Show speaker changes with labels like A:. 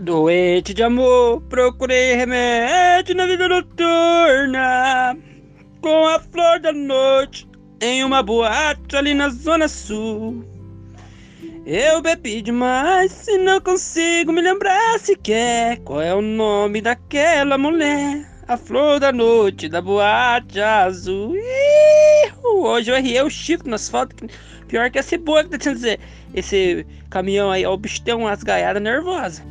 A: Doente de amor, procurei remédio na vida noturna com a flor da noite em uma boate ali na zona sul. Eu bebi demais e não consigo me lembrar sequer qual é o nome daquela mulher. A flor da noite da boate azul. Ih, hoje eu errei é o Chico nas fotos. Pior que essa boa que tá tentando dizer. Esse caminhão aí, o bicho tem umas gaiadas nervosas.